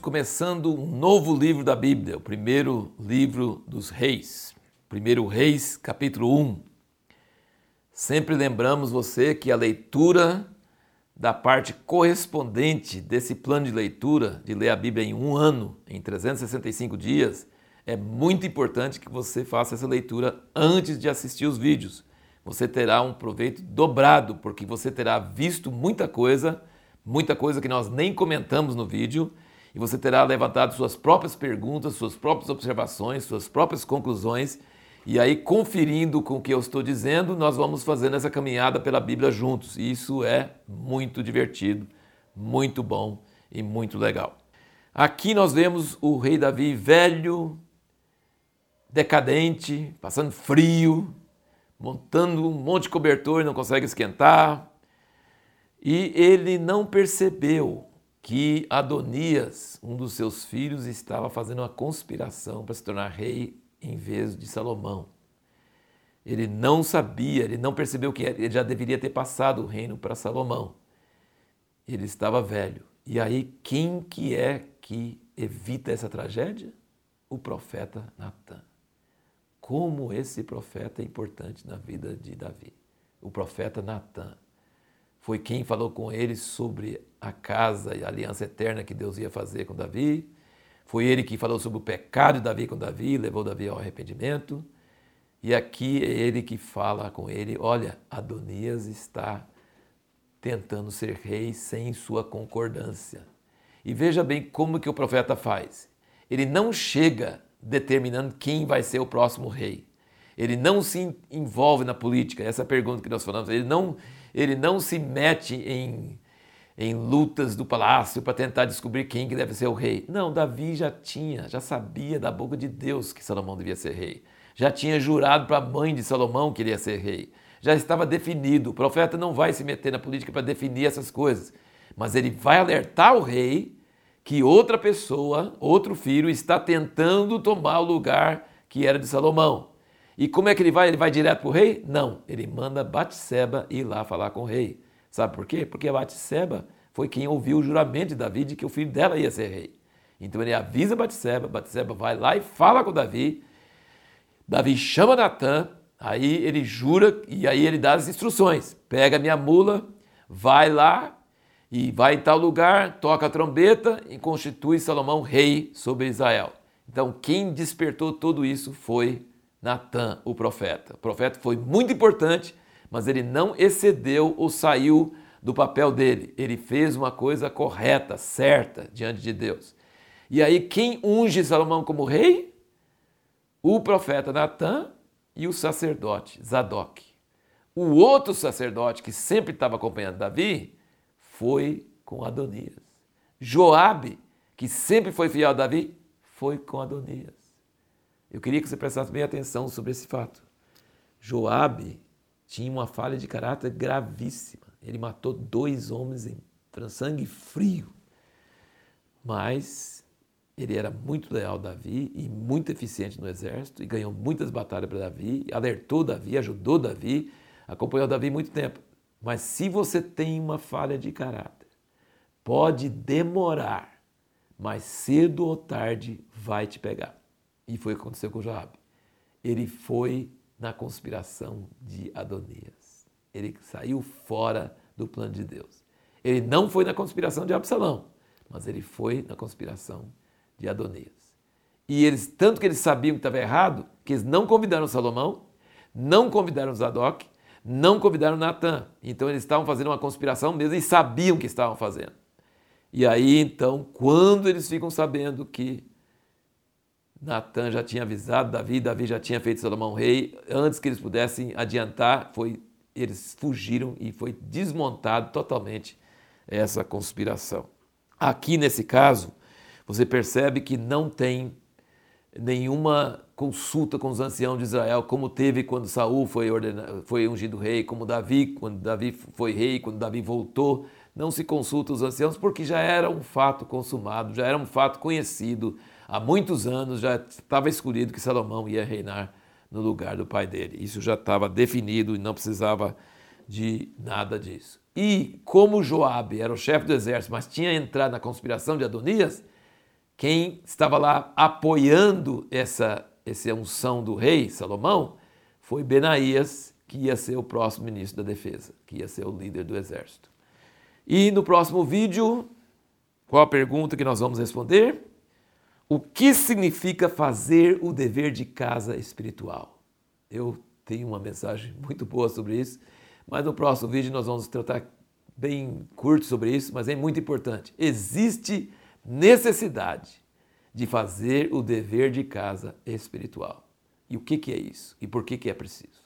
começando um novo livro da Bíblia, o primeiro livro dos Reis. Primeiro Reis, capítulo 1. Sempre lembramos você que a leitura da parte correspondente desse plano de leitura, de ler a Bíblia em um ano, em 365 dias, é muito importante que você faça essa leitura antes de assistir os vídeos. Você terá um proveito dobrado, porque você terá visto muita coisa, muita coisa que nós nem comentamos no vídeo, e você terá levantado suas próprias perguntas, suas próprias observações, suas próprias conclusões e aí, conferindo com o que eu estou dizendo, nós vamos fazendo essa caminhada pela Bíblia juntos. E isso é muito divertido, muito bom e muito legal. Aqui nós vemos o rei Davi velho, decadente, passando frio, montando um monte de cobertor e não consegue esquentar. E ele não percebeu que Adonias, um dos seus filhos, estava fazendo uma conspiração para se tornar rei em vez de Salomão. Ele não sabia, ele não percebeu que ele já deveria ter passado o reino para Salomão. Ele estava velho. E aí, quem que é que evita essa tragédia? O profeta Natan. Como esse profeta é importante na vida de Davi. O profeta Natan foi quem falou com ele sobre a casa e a aliança eterna que Deus ia fazer com Davi. Foi ele que falou sobre o pecado de Davi com Davi, levou Davi ao arrependimento. E aqui é ele que fala com ele: olha, Adonias está tentando ser rei sem sua concordância. E veja bem como que o profeta faz. Ele não chega determinando quem vai ser o próximo rei. Ele não se envolve na política, essa é pergunta que nós falamos. Ele não, ele não se mete em em lutas do palácio para tentar descobrir quem que deve ser o rei. Não, Davi já tinha, já sabia da boca de Deus que Salomão devia ser rei. Já tinha jurado para a mãe de Salomão que ele ia ser rei. Já estava definido. O profeta não vai se meter na política para definir essas coisas, mas ele vai alertar o rei que outra pessoa, outro filho, está tentando tomar o lugar que era de Salomão. E como é que ele vai? Ele vai direto para o rei? Não, ele manda Batseba ir lá falar com o rei. Sabe por quê? Porque Batseba foi quem ouviu o juramento de Davi de que o filho dela ia ser rei. Então ele avisa Batseba, Batseba vai lá e fala com Davi. Davi chama Natan, aí ele jura e aí ele dá as instruções. Pega minha mula, vai lá e vai em tal lugar, toca a trombeta e constitui Salomão rei sobre Israel. Então quem despertou tudo isso foi Natan, o profeta. O profeta foi muito importante mas ele não excedeu ou saiu do papel dele. Ele fez uma coisa correta, certa diante de Deus. E aí, quem unge Salomão como rei? O profeta Natan e o sacerdote Zadok. O outro sacerdote que sempre estava acompanhando Davi foi com Adonias. Joabe, que sempre foi fiel a Davi, foi com Adonias. Eu queria que você prestasse bem atenção sobre esse fato. Joabe tinha uma falha de caráter gravíssima. Ele matou dois homens em sangue frio. Mas ele era muito leal a Davi e muito eficiente no exército e ganhou muitas batalhas para Davi, alertou Davi, ajudou Davi, acompanhou Davi muito tempo. Mas se você tem uma falha de caráter, pode demorar, mas cedo ou tarde vai te pegar. E foi o que aconteceu com Joabe. Ele foi na conspiração de Adonias. Ele saiu fora do plano de Deus. Ele não foi na conspiração de Absalão, mas ele foi na conspiração de Adonias. E eles, tanto que eles sabiam que estava errado, que eles não convidaram Salomão, não convidaram Zadok, não convidaram Natan. Então eles estavam fazendo uma conspiração mesmo e sabiam que estavam fazendo. E aí então, quando eles ficam sabendo que Natan já tinha avisado Davi, Davi já tinha feito Salomão rei. Antes que eles pudessem adiantar, foi, eles fugiram e foi desmontado totalmente essa conspiração. Aqui nesse caso, você percebe que não tem nenhuma consulta com os anciãos de Israel, como teve quando Saul foi, ordenado, foi ungido rei, como Davi, quando Davi foi rei, quando Davi voltou. Não se consulta os anciãos porque já era um fato consumado, já era um fato conhecido há muitos anos já estava escolhido que Salomão ia reinar no lugar do pai dele. Isso já estava definido e não precisava de nada disso. E como Joabe era o chefe do exército, mas tinha entrado na conspiração de Adonias, quem estava lá apoiando essa, essa unção do rei Salomão foi Benaías, que ia ser o próximo ministro da defesa, que ia ser o líder do exército. E no próximo vídeo, qual a pergunta que nós vamos responder? O que significa fazer o dever de casa espiritual? Eu tenho uma mensagem muito boa sobre isso, mas no próximo vídeo nós vamos tratar bem curto sobre isso, mas é muito importante. Existe necessidade de fazer o dever de casa espiritual. E o que, é isso? E por que é preciso?